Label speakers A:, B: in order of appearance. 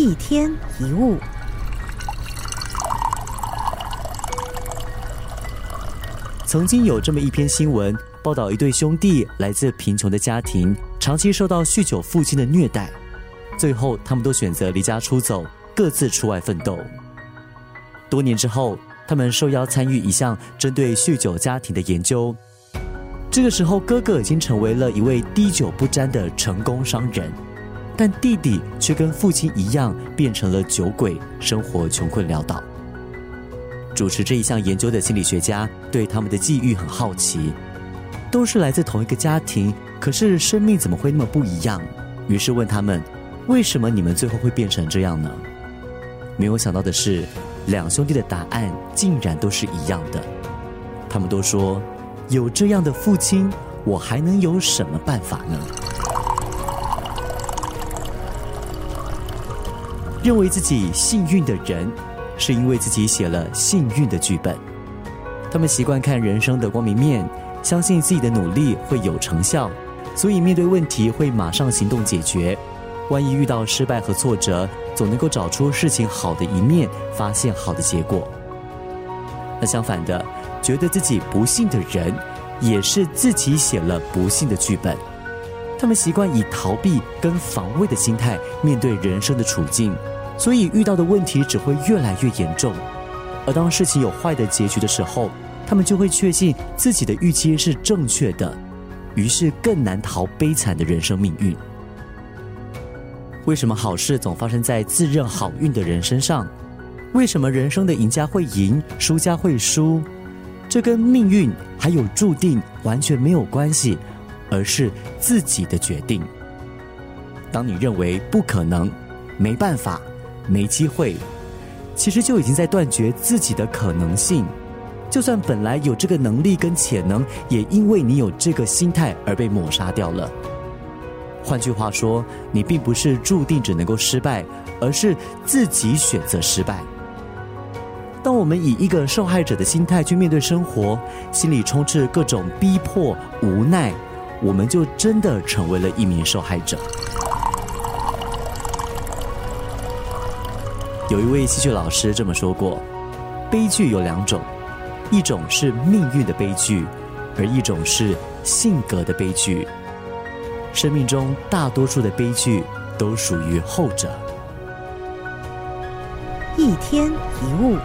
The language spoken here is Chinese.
A: 一天一物。
B: 曾经有这么一篇新闻，报道一对兄弟来自贫穷的家庭，长期受到酗酒父亲的虐待，最后他们都选择离家出走，各自出外奋斗。多年之后，他们受邀参与一项针对酗酒家庭的研究。这个时候，哥哥已经成为了一位滴酒不沾的成功商人，但弟弟却跟父亲一样变成了酒鬼，生活穷困潦倒。主持这一项研究的心理学家对他们的际遇很好奇，都是来自同一个家庭，可是生命怎么会那么不一样？于是问他们：为什么你们最后会变成这样呢？没有想到的是，两兄弟的答案竟然都是一样的。他们都说：有这样的父亲，我还能有什么办法呢？认为自己幸运的人。是因为自己写了幸运的剧本，他们习惯看人生的光明面，相信自己的努力会有成效，所以面对问题会马上行动解决。万一遇到失败和挫折，总能够找出事情好的一面，发现好的结果。那相反的，觉得自己不幸的人，也是自己写了不幸的剧本。他们习惯以逃避跟防卫的心态面对人生的处境。所以遇到的问题只会越来越严重，而当事情有坏的结局的时候，他们就会确信自己的预期是正确的，于是更难逃悲惨的人生命运。为什么好事总发生在自认好运的人身上？为什么人生的赢家会赢，输家会输？这跟命运还有注定完全没有关系，而是自己的决定。当你认为不可能，没办法。没机会，其实就已经在断绝自己的可能性。就算本来有这个能力跟潜能，也因为你有这个心态而被抹杀掉了。换句话说，你并不是注定只能够失败，而是自己选择失败。当我们以一个受害者的心态去面对生活，心里充斥各种逼迫、无奈，我们就真的成为了一名受害者。有一位戏剧老师这么说过：“悲剧有两种，一种是命运的悲剧，而一种是性格的悲剧。生命中大多数的悲剧都属于后者。”
A: 一天一物。